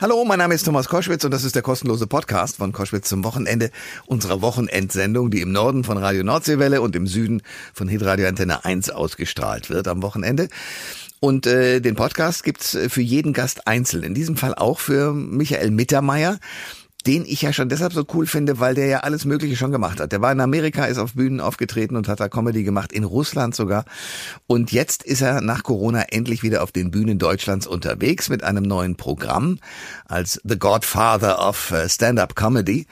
Hallo, mein Name ist Thomas Koschwitz und das ist der kostenlose Podcast von Koschwitz zum Wochenende unserer Wochenendsendung, die im Norden von Radio Nordseewelle und im Süden von Hitradio Antenne 1 ausgestrahlt wird am Wochenende. Und äh, den Podcast gibt's äh, für jeden Gast einzeln. In diesem Fall auch für Michael Mittermeier den ich ja schon deshalb so cool finde, weil der ja alles Mögliche schon gemacht hat. Der war in Amerika, ist auf Bühnen aufgetreten und hat da Comedy gemacht, in Russland sogar. Und jetzt ist er nach Corona endlich wieder auf den Bühnen Deutschlands unterwegs mit einem neuen Programm als The Godfather of äh, Stand-up Comedy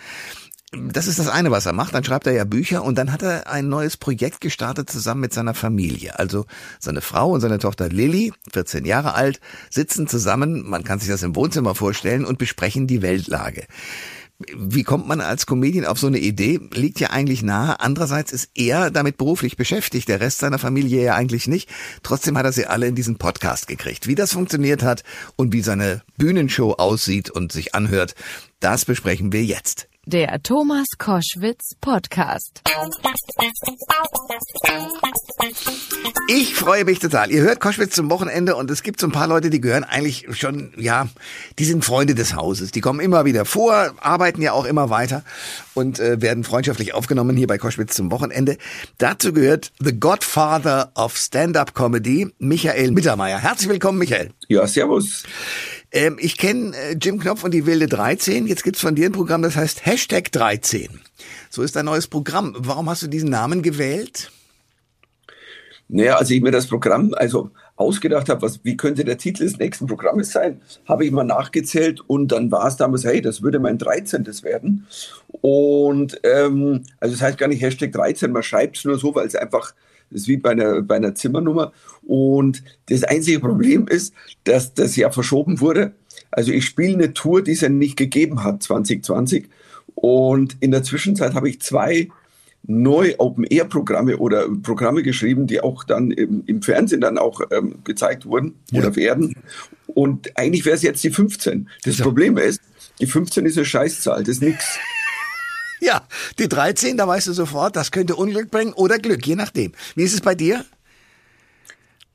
das ist das eine, was er macht. Dann schreibt er ja Bücher und dann hat er ein neues Projekt gestartet zusammen mit seiner Familie. Also seine Frau und seine Tochter Lilly, 14 Jahre alt, sitzen zusammen, man kann sich das im Wohnzimmer vorstellen, und besprechen die Weltlage. Wie kommt man als Comedian auf so eine Idee? Liegt ja eigentlich nahe. Andererseits ist er damit beruflich beschäftigt, der Rest seiner Familie ja eigentlich nicht. Trotzdem hat er sie alle in diesen Podcast gekriegt. Wie das funktioniert hat und wie seine Bühnenshow aussieht und sich anhört, das besprechen wir jetzt. Der Thomas Koschwitz Podcast. Ich freue mich total. Ihr hört Koschwitz zum Wochenende und es gibt so ein paar Leute, die gehören eigentlich schon, ja, die sind Freunde des Hauses. Die kommen immer wieder vor, arbeiten ja auch immer weiter und äh, werden freundschaftlich aufgenommen hier bei Koschwitz zum Wochenende. Dazu gehört The Godfather of Stand-Up Comedy, Michael Mittermeier. Herzlich willkommen, Michael. Ja, servus. Ähm, ich kenne äh, Jim Knopf und die wilde 13. Jetzt gibt's von dir ein Programm, das heißt Hashtag 13. So ist dein neues Programm. Warum hast du diesen Namen gewählt? Naja, als ich mir das Programm also ausgedacht habe, wie könnte der Titel des nächsten Programmes sein, habe ich mal nachgezählt und dann war es damals, hey, das würde mein 13. werden. Und ähm, also das heißt gar nicht Hashtag 13, man schreibt es nur so, weil es einfach das ist wie bei einer, bei einer Zimmernummer. Und das einzige Problem ist, dass das ja verschoben wurde. Also ich spiele eine Tour, die es ja nicht gegeben hat 2020. Und in der Zwischenzeit habe ich zwei neu Open-Air-Programme oder Programme geschrieben, die auch dann im, im Fernsehen dann auch ähm, gezeigt wurden ja. oder werden. Und eigentlich wäre es jetzt die 15. Das ja. Problem ist, die 15 ist eine Scheißzahl, das ist nichts. Ja, die 13, da weißt du sofort, das könnte Unglück bringen oder Glück, je nachdem. Wie ist es bei dir?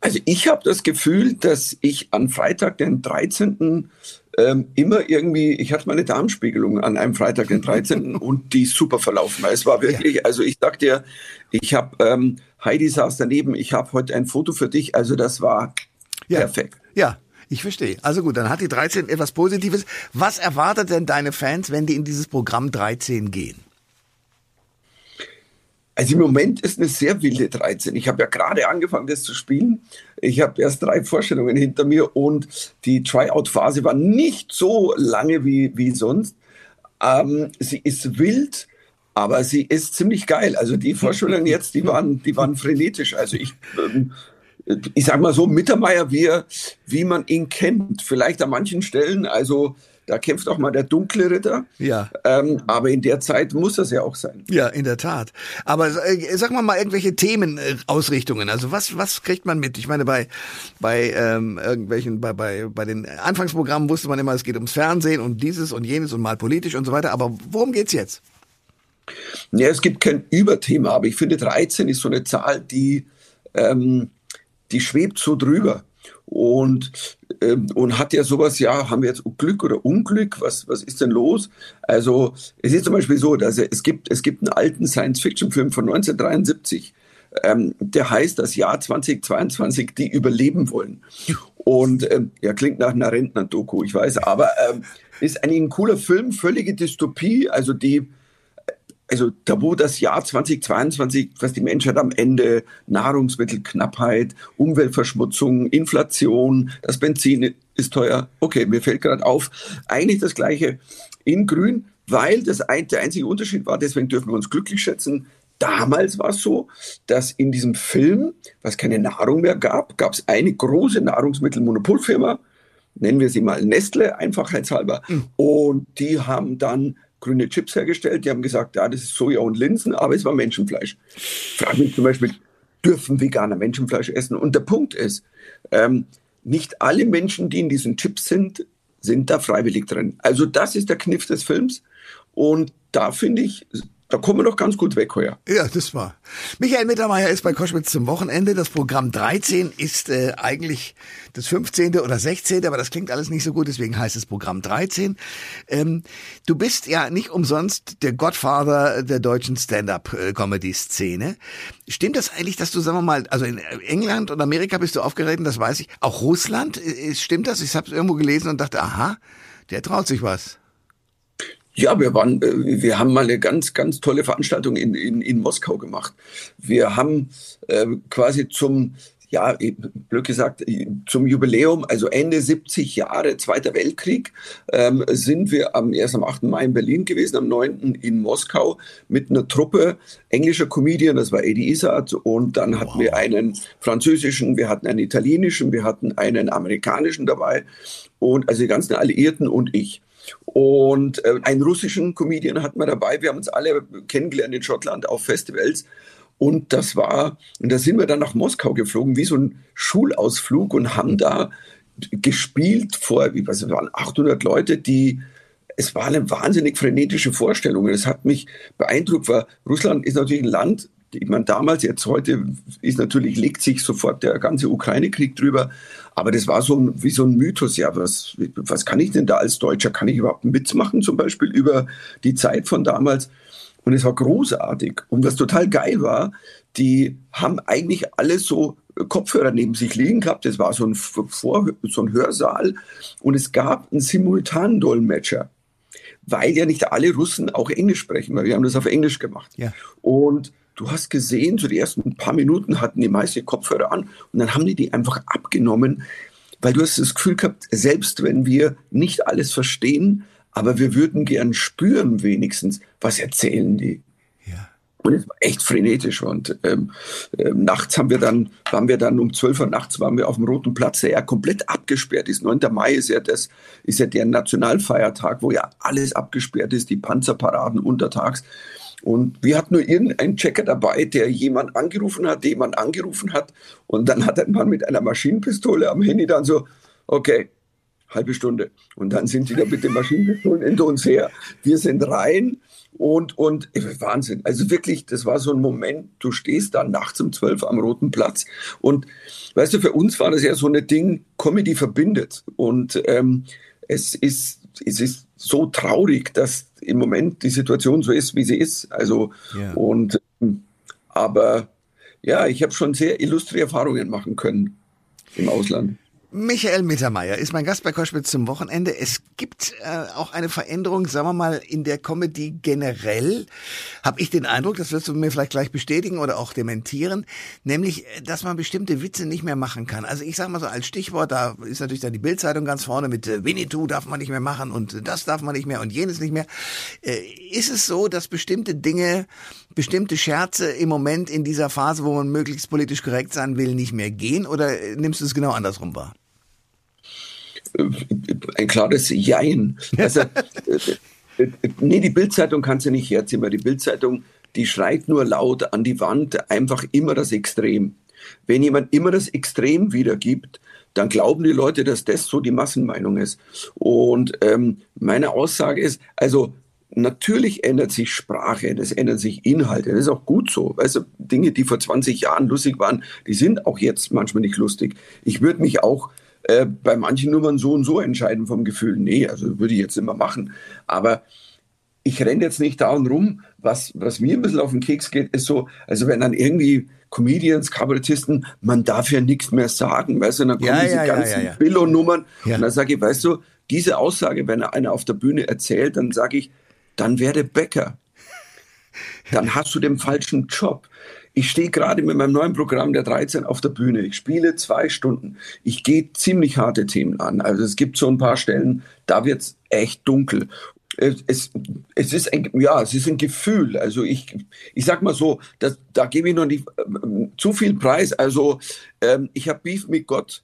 Also ich habe das Gefühl, dass ich an Freitag, den 13. Ähm, immer irgendwie, ich hatte meine Darmspiegelung an einem Freitag, den 13. und die ist super verlaufen. Es war wirklich, ja. also ich sag dir, ich habe, ähm, Heidi saß daneben, ich habe heute ein Foto für dich, also das war ja. perfekt. Ja, ich verstehe. Also gut, dann hat die 13 etwas Positives. Was erwartet denn deine Fans, wenn die in dieses Programm 13 gehen? Also im Moment ist eine sehr wilde 13. Ich habe ja gerade angefangen, das zu spielen. Ich habe erst drei Vorstellungen hinter mir und die Tryout-Phase war nicht so lange wie, wie sonst. Ähm, sie ist wild, aber sie ist ziemlich geil. Also die Vorstellungen jetzt, die waren, die waren frenetisch. Also ich ähm, ich sag mal so, Mittermeier, wie, wie man ihn kennt. Vielleicht an manchen Stellen, also da kämpft auch mal der dunkle Ritter. Ja. Ähm, aber in der Zeit muss das ja auch sein. Ja, in der Tat. Aber äh, sag mal mal irgendwelche Themenausrichtungen. Also was was kriegt man mit? Ich meine bei bei ähm, irgendwelchen bei bei bei den Anfangsprogrammen wusste man immer, es geht ums Fernsehen und dieses und jenes und mal politisch und so weiter. Aber worum geht's jetzt? Ja, es gibt kein Überthema, aber ich finde 13 ist so eine Zahl, die ähm, die schwebt so drüber. Und, ähm, und hat ja sowas, ja, haben wir jetzt Glück oder Unglück? Was, was ist denn los? Also, es ist zum Beispiel so, dass es gibt, es gibt einen alten Science-Fiction-Film von 1973, ähm, der heißt das Jahr 2022, die überleben wollen. Und ähm, ja, klingt nach einer Rentner-Doku, ich weiß, aber ähm, ist eigentlich ein cooler Film, völlige Dystopie, also die also da wo das Jahr 2022, was die Menschheit am Ende, Nahrungsmittelknappheit, Umweltverschmutzung, Inflation, das Benzin ist teuer. Okay, mir fällt gerade auf, eigentlich das gleiche in grün, weil das ein, der einzige Unterschied war, deswegen dürfen wir uns glücklich schätzen, Damals war es so, dass in diesem Film, was keine Nahrung mehr gab, gab es eine große Nahrungsmittelmonopolfirma, nennen wir sie mal Nestle, einfachheitshalber, mhm. und die haben dann grüne Chips hergestellt. Die haben gesagt, ja, das ist Soja und Linsen, aber es war Menschenfleisch. Frag mich zum Beispiel, dürfen Veganer Menschenfleisch essen? Und der Punkt ist, ähm, nicht alle Menschen, die in diesen Chips sind, sind da freiwillig drin. Also das ist der Kniff des Films. Und da finde ich, da kommen wir doch ganz gut weg heuer. Ja, das war. Michael Mittermeier ist bei Koschwitz zum Wochenende. Das Programm 13 ist äh, eigentlich das 15. oder 16., aber das klingt alles nicht so gut, deswegen heißt es Programm 13. Ähm, du bist ja nicht umsonst der Godfather der deutschen Stand-up-Comedy-Szene. Stimmt das eigentlich, dass du, sagen wir mal, also in England und Amerika bist du aufgeregt, das weiß ich. Auch Russland, äh, stimmt das? Ich habe es irgendwo gelesen und dachte, aha, der traut sich was. Ja, wir waren, äh, wir haben mal eine ganz, ganz tolle Veranstaltung in, in, in Moskau gemacht. Wir haben äh, quasi zum, ja, blöd gesagt, zum Jubiläum, also Ende 70 Jahre Zweiter Weltkrieg, ähm, sind wir am, erst am 8. Mai in Berlin gewesen, am 9. in Moskau mit einer Truppe englischer Comedian, das war Eddie Izzard, und dann hatten wow. wir einen französischen, wir hatten einen italienischen, wir hatten einen amerikanischen dabei und also die ganzen Alliierten und ich. Und äh, einen russischen Comedian hatten wir dabei. Wir haben uns alle kennengelernt in Schottland auf Festivals. Und das war, und da sind wir dann nach Moskau geflogen, wie so ein Schulausflug und haben da gespielt vor, wie was, es waren 800 Leute, die, es war eine wahnsinnig frenetische Vorstellung. Es hat mich beeindruckt, weil Russland ist natürlich ein Land, ich meine, damals, jetzt heute ist natürlich, legt sich sofort der ganze Ukraine-Krieg drüber. Aber das war so ein, wie so ein Mythos. Ja, was, was kann ich denn da als Deutscher? Kann ich überhaupt einen Witz machen, zum Beispiel über die Zeit von damals? Und es war großartig. Und was total geil war, die haben eigentlich alle so Kopfhörer neben sich liegen gehabt. Das war so ein, Vor so ein Hörsaal. Und es gab einen Simultandolmetscher weil ja nicht alle Russen auch Englisch sprechen, weil wir haben das auf Englisch gemacht. Ja. Und du hast gesehen, so die ersten paar Minuten hatten die meiste Kopfhörer an und dann haben die die einfach abgenommen, weil du hast das Gefühl gehabt, selbst wenn wir nicht alles verstehen, aber wir würden gern spüren wenigstens, was erzählen die. Ja. Und es war echt frenetisch. Und ähm, äh, nachts haben wir dann, waren wir dann um 12 Uhr nachts waren wir auf dem Roten Platz, der ja komplett abgesperrt ist. 9. Mai ist ja das, ist ja der Nationalfeiertag, wo ja alles abgesperrt ist, die Panzerparaden untertags. Und wir hatten nur irgendeinen Checker dabei, der jemand angerufen hat, jemand angerufen hat. Und dann hat ein Mann mit einer Maschinenpistole am Handy dann so, okay, halbe Stunde. Und dann sind die da mit den Maschinenpistolen hinter uns her. Wir sind rein und, und Wahnsinn. Also wirklich, das war so ein Moment, du stehst da nachts um zwölf am Roten Platz. Und weißt du, für uns war das ja so ein Ding, Comedy verbindet. Und ähm, es ist es ist so traurig, dass im Moment die Situation so ist, wie sie ist. Also ja. und aber ja, ich habe schon sehr illustre Erfahrungen machen können im Ausland. Michael Mittermeier ist mein Gast bei Koschwitz zum Wochenende. Es gibt äh, auch eine Veränderung, sagen wir mal, in der Comedy generell. Habe ich den Eindruck, das wirst du mir vielleicht gleich bestätigen oder auch dementieren, nämlich, äh, dass man bestimmte Witze nicht mehr machen kann. Also ich sage mal so als Stichwort, da ist natürlich dann die Bildzeitung ganz vorne mit äh, Winnetou darf man nicht mehr machen und das darf man nicht mehr und jenes nicht mehr. Äh, ist es so, dass bestimmte Dinge, bestimmte Scherze im Moment in dieser Phase, wo man möglichst politisch korrekt sein will, nicht mehr gehen oder äh, nimmst du es genau andersrum wahr? Ein klares Jein. Also, äh, nee, die Bildzeitung kann sie nicht herziehen, weil die Bildzeitung, die schreit nur laut an die Wand, einfach immer das Extrem. Wenn jemand immer das Extrem wiedergibt, dann glauben die Leute, dass das so die Massenmeinung ist. Und ähm, meine Aussage ist, also natürlich ändert sich Sprache, das ändern sich Inhalte, das ist auch gut so. Also Dinge, die vor 20 Jahren lustig waren, die sind auch jetzt manchmal nicht lustig. Ich würde mich auch äh, bei manchen Nummern so und so entscheiden vom Gefühl. Nee, also würde ich jetzt immer machen. Aber ich renne jetzt nicht da und rum. Was, was mir ein bisschen auf den Keks geht, ist so, also wenn dann irgendwie Comedians, Kabarettisten, man darf ja nichts mehr sagen, weißt du, dann kommen ja, diese ja, ganzen ja, ja, Billo-Nummern und dann sage ich, weißt du, diese Aussage, wenn einer auf der Bühne erzählt, dann sage ich, dann werde Bäcker. Dann hast du den falschen Job. Ich stehe gerade mit meinem neuen Programm der 13 auf der Bühne. Ich spiele zwei Stunden. Ich gehe ziemlich harte Themen an. Also es gibt so ein paar Stellen, da wird es echt dunkel. Es, es, ist ein, ja, es ist ein Gefühl. Also ich, ich sag mal so, das, da gebe ich noch nicht äh, zu viel Preis. Also ähm, ich habe Beef mit Gott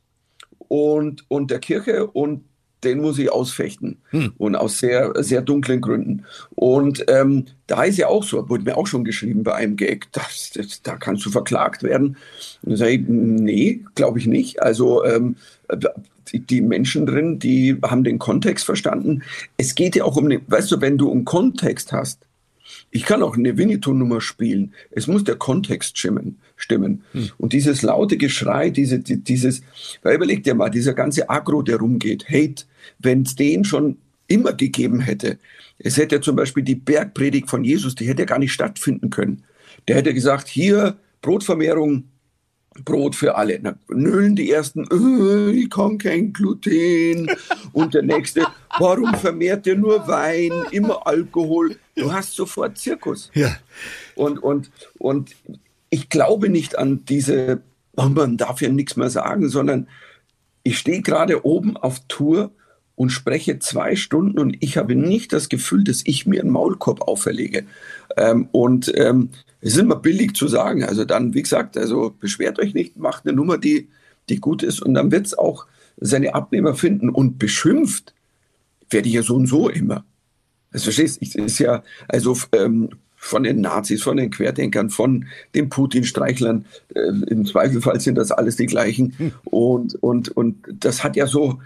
und, und der Kirche und den muss ich ausfechten. Hm. Und aus sehr, sehr dunklen Gründen. Und ähm, da ist ja auch so, wurde mir auch schon geschrieben bei einem Gag, das, das, da kannst du verklagt werden. Und dann sage ich, nee, glaube ich nicht. Also ähm, die, die, Menschen drin, die haben den Kontext verstanden. Es geht ja auch um, den, weißt du, wenn du einen Kontext hast, Ich kann auch eine Winnetou-Nummer spielen. Es muss der Kontext stimmen. stimmen. Hm. Und dieses laute Geschrei, diese, dieses, weil überleg dir mal, dieser ganze Agro, der rumgeht, Hate, wenn es den schon immer gegeben hätte, es hätte ja zum Beispiel die Bergpredigt von Jesus, die hätte ja gar nicht stattfinden können. Der hätte gesagt, hier Brotvermehrung, Brot für alle. Dann nölen die ersten, äh, ich kann kein Gluten. Und der nächste, warum vermehrt ihr nur Wein, immer Alkohol? Du hast sofort Zirkus. Ja. Und, und, und ich glaube nicht an diese, man darf ja nichts mehr sagen, sondern ich stehe gerade oben auf Tour und spreche zwei Stunden und ich habe nicht das Gefühl, dass ich mir einen Maulkorb auferlege. Ähm, und ähm, es ist immer billig zu sagen. Also dann, wie gesagt, also beschwert euch nicht, macht eine Nummer, die, die gut ist und dann wird es auch seine Abnehmer finden. Und beschimpft werde ich ja so und so immer. Also verstehst, es ist ja, also ähm, von den Nazis, von den Querdenkern, von den Putin-Streichlern, äh, im Zweifelfall sind das alles die gleichen. Hm. Und, und, und das hat ja so,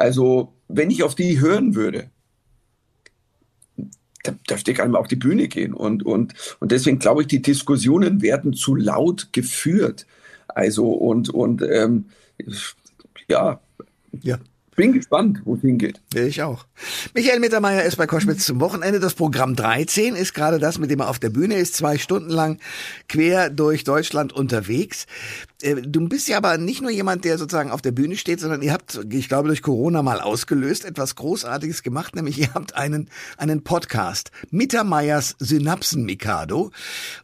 also wenn ich auf die hören würde, da dürfte ich einmal auf die Bühne gehen. Und, und, und deswegen glaube ich, die Diskussionen werden zu laut geführt. Also und, und ähm, ja. Ja bin gespannt, wo es hingeht. Ich auch. Michael Mittermeier ist bei Koschwitz zum Wochenende. Das Programm 13 ist gerade das, mit dem er auf der Bühne ist, zwei Stunden lang quer durch Deutschland unterwegs. Äh, du bist ja aber nicht nur jemand, der sozusagen auf der Bühne steht, sondern ihr habt, ich glaube, durch Corona mal ausgelöst, etwas Großartiges gemacht, nämlich ihr habt einen, einen Podcast, Mittermeiers Synapsen-Mikado.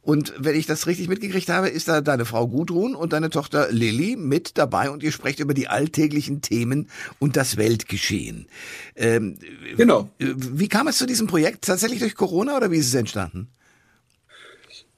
Und wenn ich das richtig mitgekriegt habe, ist da deine Frau Gudrun und deine Tochter Lilly mit dabei und ihr sprecht über die alltäglichen Themen und das Weltgeschehen. Ähm, genau. Wie kam es zu diesem Projekt? Tatsächlich durch Corona oder wie ist es entstanden?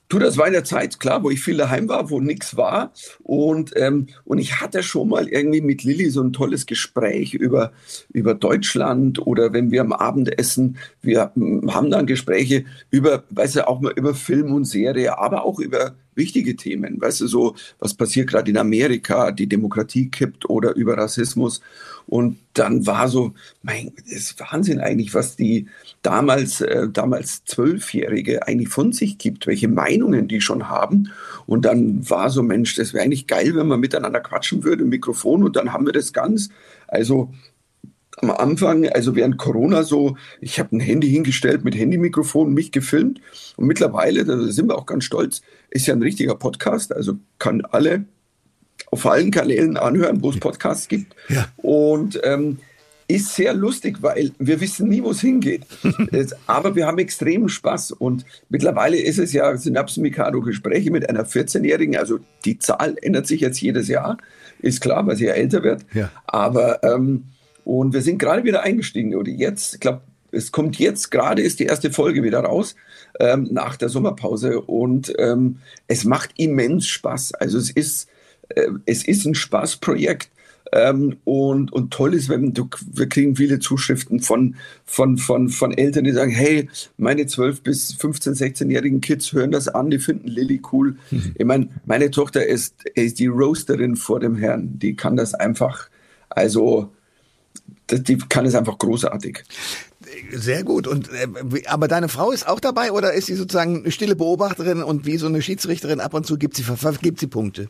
Du, das war in der Zeit, klar, wo ich viel daheim war, wo nichts war. Und, ähm, und ich hatte schon mal irgendwie mit Lilly so ein tolles Gespräch über, über Deutschland oder wenn wir am Abendessen, wir hm, haben dann Gespräche über, weißt du, auch mal über Film und Serie, aber auch über wichtige Themen, weißt du, so, was passiert gerade in Amerika, die Demokratie kippt oder über Rassismus. Und dann war so, mein, das ist Wahnsinn eigentlich, was die damals, äh, damals Zwölfjährige eigentlich von sich gibt, welche Meinungen die schon haben. Und dann war so, Mensch, das wäre eigentlich geil, wenn man miteinander quatschen würde, Mikrofon, und dann haben wir das ganz, also am Anfang, also während Corona so, ich habe ein Handy hingestellt mit Handymikrofon, mich gefilmt und mittlerweile, da sind wir auch ganz stolz, ist ja ein richtiger Podcast, also kann alle auf allen Kanälen anhören, wo es Podcasts gibt. Ja. Und ähm, ist sehr lustig, weil wir wissen nie, wo es hingeht. Aber wir haben extremen Spaß. Und mittlerweile ist es ja Synapsen Mikado Gespräche mit einer 14-Jährigen. Also die Zahl ändert sich jetzt jedes Jahr. Ist klar, weil sie ja älter wird. Ja. Aber, ähm, und wir sind gerade wieder eingestiegen. Oder jetzt, ich glaube, es kommt jetzt gerade, ist die erste Folge wieder raus ähm, nach der Sommerpause. Und ähm, es macht immens Spaß. Also es ist äh, es ist ein Spaßprojekt. Ähm, und, und toll ist, wenn du, wir kriegen viele Zuschriften von, von, von, von Eltern, die sagen, hey, meine 12 bis 15, 16-jährigen Kids hören das an, die finden Lilly cool. Mhm. Ich meine, meine Tochter ist, ist die Roasterin vor dem Herrn, die kann das einfach, also die kann es einfach großartig. Sehr gut. Und äh, aber deine Frau ist auch dabei oder ist sie sozusagen eine stille Beobachterin und wie so eine Schiedsrichterin ab und zu gibt sie gibt sie Punkte?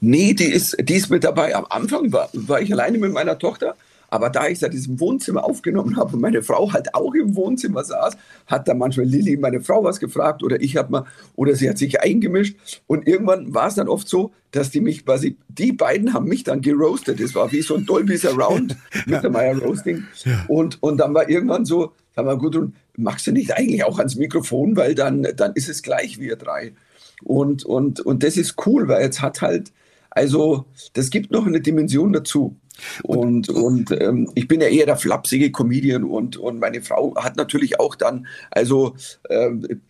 Nee, die ist, die ist mit dabei. Am Anfang war, war ich alleine mit meiner Tochter. Aber da ich seit diesem Wohnzimmer aufgenommen habe und meine Frau halt auch im Wohnzimmer saß, hat da manchmal Lilly meine Frau was gefragt oder ich habe mal, oder sie hat sich eingemischt. Und irgendwann war es dann oft so, dass die mich quasi, die beiden haben mich dann geroastet. Das war wie so ein Dolby Surround mit der Meyer Roasting. Ja. Und, und dann war irgendwann so, sag mal, Gudrun, machst du nicht eigentlich auch ans Mikrofon, weil dann, dann ist es gleich wir drei. Und, und, und das ist cool, weil jetzt hat halt, also das gibt noch eine Dimension dazu. Und, und ähm, ich bin ja eher der flapsige Comedian und, und meine Frau hat natürlich auch dann, also ähm,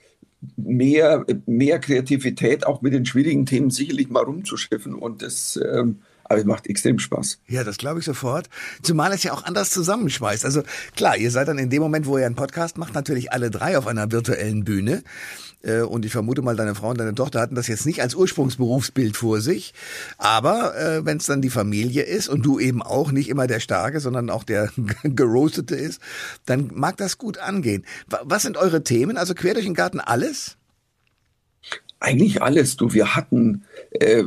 mehr, mehr Kreativität, auch mit den schwierigen Themen sicherlich mal rumzuschiffen. Und das, ähm, aber es macht extrem Spaß. Ja, das glaube ich sofort. Zumal es ja auch anders zusammenschweißt. Also klar, ihr seid dann in dem Moment, wo ihr einen Podcast macht, natürlich alle drei auf einer virtuellen Bühne. Äh, und ich vermute mal, deine Frau und deine Tochter hatten das jetzt nicht als Ursprungsberufsbild vor sich. Aber äh, wenn es dann die Familie ist und du eben auch nicht immer der Starke, sondern auch der Geroastete ist, dann mag das gut angehen. Was sind eure Themen? Also quer durch den Garten alles? Eigentlich alles, du. Wir hatten, äh,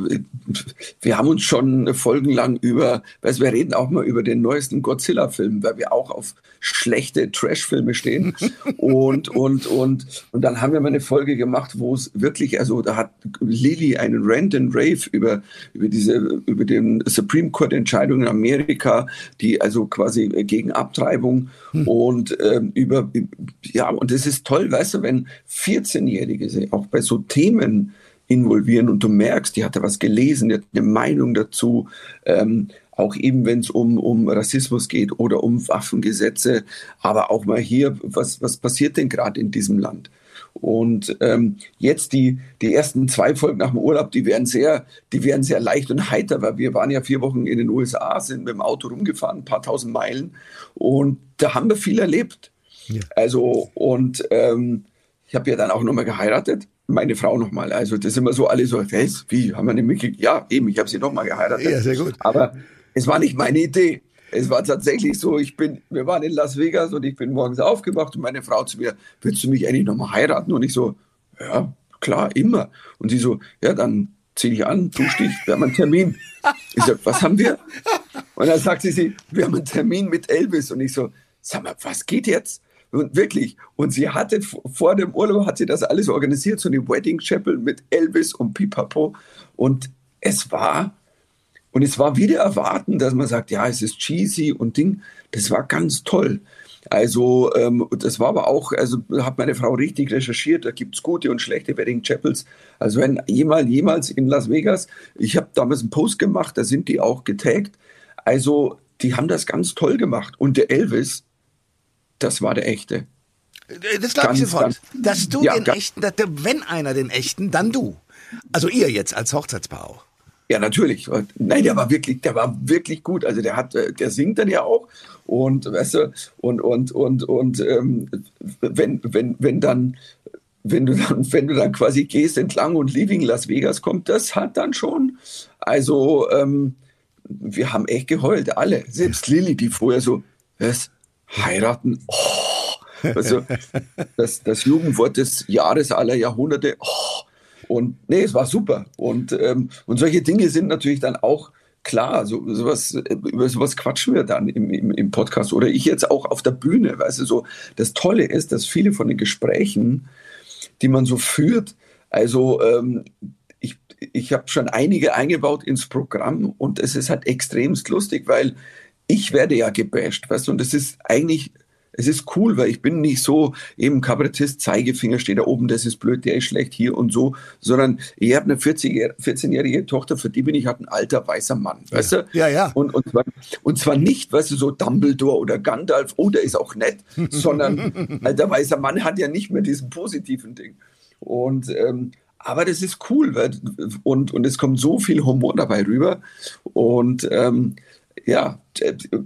wir haben uns schon folgenlang über, weißt, wir reden auch mal über den neuesten Godzilla-Film, weil wir auch auf schlechte Trash-Filme stehen. und, und, und, und dann haben wir mal eine Folge gemacht, wo es wirklich, also da hat Lilly einen Rant and Rave über, über diese, über den Supreme Court Entscheidung in Amerika, die also quasi gegen Abtreibung hm. und ähm, über, ja, und es ist toll, weißt du, wenn 14-Jährige auch bei so Themen Themen involvieren und du merkst, die hat da was gelesen, die hat eine Meinung dazu, ähm, auch eben wenn es um, um Rassismus geht oder um Waffengesetze, aber auch mal hier, was, was passiert denn gerade in diesem Land? Und ähm, jetzt die, die ersten zwei Folgen nach dem Urlaub, die werden sehr, die werden sehr leicht und heiter, weil wir waren ja vier Wochen in den USA, sind mit dem Auto rumgefahren, ein paar tausend Meilen und da haben wir viel erlebt. Ja. Also und ähm, ich habe ja dann auch nochmal geheiratet meine Frau nochmal. Also das ist immer so alle so, was, wie, haben wir eine mitgekriegt? Ja, eben, ich habe sie nochmal geheiratet. Ja, sehr gut. Aber es war nicht meine Idee. Es war tatsächlich so, ich bin, wir waren in Las Vegas und ich bin morgens aufgewacht und meine Frau zu mir, willst du mich eigentlich nochmal heiraten? Und ich so, ja, klar, immer. Und sie so, ja, dann zieh dich an, dusch dich, wir haben einen Termin. Ich so, was haben wir? Und dann sagte sie, wir haben einen Termin mit Elvis. Und ich so, sag mal, was geht jetzt? Und wirklich. Und sie hatte vor dem Urlaub hat sie das alles organisiert, so eine Wedding Chapel mit Elvis und Pipapo. Und es war, und es war wieder erwarten, dass man sagt, ja, es ist cheesy und Ding. Das war ganz toll. Also, ähm, das war aber auch, also hat meine Frau richtig recherchiert, da gibt es gute und schlechte Wedding Chapels. Also, wenn jemals, jemals in Las Vegas, ich habe damals einen Post gemacht, da sind die auch getaggt. Also, die haben das ganz toll gemacht. Und der Elvis, das war der echte. Das glaube ich sofort. Dass du ja, den echten, wenn einer den echten, dann du. Also ihr jetzt als Hochzeitspaar auch. Ja, natürlich. Nein, der war wirklich, der war wirklich gut. Also der hat, der singt dann ja auch und weißt du, und und und und ähm, wenn wenn wenn dann wenn du dann wenn du dann quasi gehst entlang und Leaving Las Vegas kommt, das hat dann schon. Also ähm, wir haben echt geheult, alle. Selbst Lilly, die vorher so, was heiraten. Oh, also das, das Jugendwort des Jahres aller Jahrhunderte. Oh, und nee, es war super. Und, ähm, und solche Dinge sind natürlich dann auch klar, so, sowas, über sowas quatschen wir dann im, im, im Podcast oder ich jetzt auch auf der Bühne. Weißt du, so das Tolle ist, dass viele von den Gesprächen, die man so führt, also ähm, ich, ich habe schon einige eingebaut ins Programm und es ist halt extremst lustig, weil ich werde ja gebasht, weißt du, und das ist eigentlich, es ist cool, weil ich bin nicht so eben Kabarettist, Zeigefinger steht da oben, das ist blöd, der ist schlecht hier und so, sondern ich habe eine 14-jährige Tochter, für die bin ich halt ein alter weißer Mann, weißt du? Ja, ja. Und, und, zwar, und zwar nicht, weißt du, so Dumbledore oder Gandalf, oh, der ist auch nett, sondern alter weißer Mann hat ja nicht mehr diesen positiven Ding. Und ähm, aber das ist cool weil, und, und es kommt so viel Humor dabei rüber. Und ähm, ja,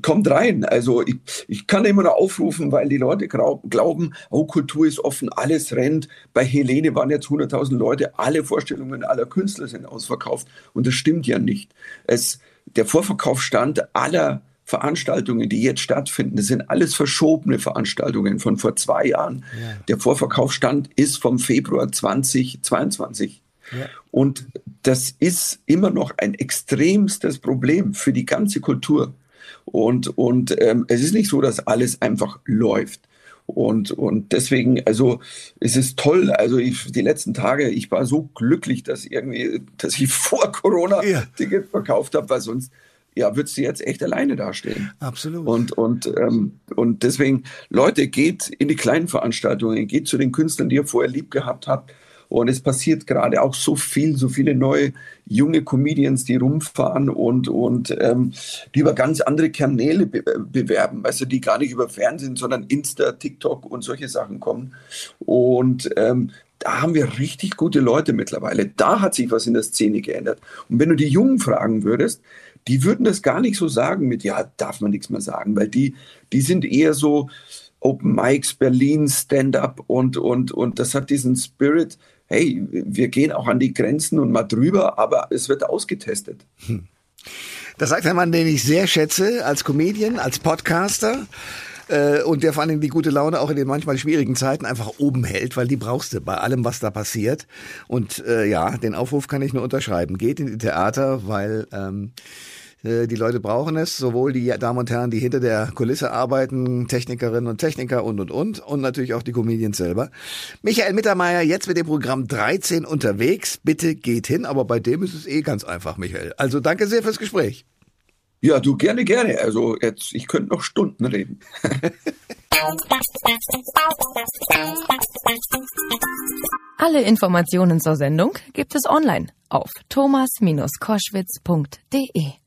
kommt rein. Also ich, ich kann immer noch aufrufen, weil die Leute glauben, oh, Kultur ist offen, alles rennt. Bei Helene waren jetzt 100.000 Leute, alle Vorstellungen aller Künstler sind ausverkauft. Und das stimmt ja nicht. Es, der Vorverkaufsstand aller Veranstaltungen, die jetzt stattfinden, das sind alles verschobene Veranstaltungen von vor zwei Jahren. Ja. Der Vorverkaufsstand ist vom Februar 2022. Und das ist immer noch ein extremstes Problem für die ganze Kultur. Und, und ähm, es ist nicht so, dass alles einfach läuft. Und, und deswegen, also es ist toll. Also ich, die letzten Tage, ich war so glücklich, dass irgendwie, dass ich vor Corona ja. Tickets verkauft habe, weil sonst ja, würdest du jetzt echt alleine dastehen. Absolut. Und, und, ähm, und deswegen, Leute, geht in die kleinen Veranstaltungen, geht zu den Künstlern, die ihr vorher lieb gehabt habt. Und es passiert gerade auch so viel, so viele neue junge Comedians, die rumfahren und, und ähm, die über ganz andere Kanäle be bewerben, weißt du, die gar nicht über Fernsehen, sondern Insta, TikTok und solche Sachen kommen. Und ähm, da haben wir richtig gute Leute mittlerweile. Da hat sich was in der Szene geändert. Und wenn du die Jungen fragen würdest, die würden das gar nicht so sagen mit, ja, darf man nichts mehr sagen, weil die, die sind eher so, Open Mics, Berlin, Stand-up und, und, und das hat diesen Spirit, hey, wir gehen auch an die Grenzen und mal drüber, aber es wird ausgetestet. Hm. Das sagt ein Mann, den ich sehr schätze, als Comedian, als Podcaster äh, und der vor allem die gute Laune auch in den manchmal schwierigen Zeiten einfach oben hält, weil die brauchst du bei allem, was da passiert. Und äh, ja, den Aufruf kann ich nur unterschreiben. Geht in die Theater, weil ähm, äh, die Leute brauchen es, sowohl die Damen und Herren, die hinter der Kulisse arbeiten, Technikerinnen und Techniker und, und, und, und natürlich auch die Comedians selber. Michael Mittermeier jetzt mit dem Programm 13 unterwegs. Bitte geht hin, aber bei dem ist es eh ganz einfach, Michael. Also danke sehr fürs Gespräch. Ja, du gerne, gerne. Also jetzt, ich könnte noch Stunden reden. Alle Informationen zur Sendung gibt es online auf thomas-koschwitz.de.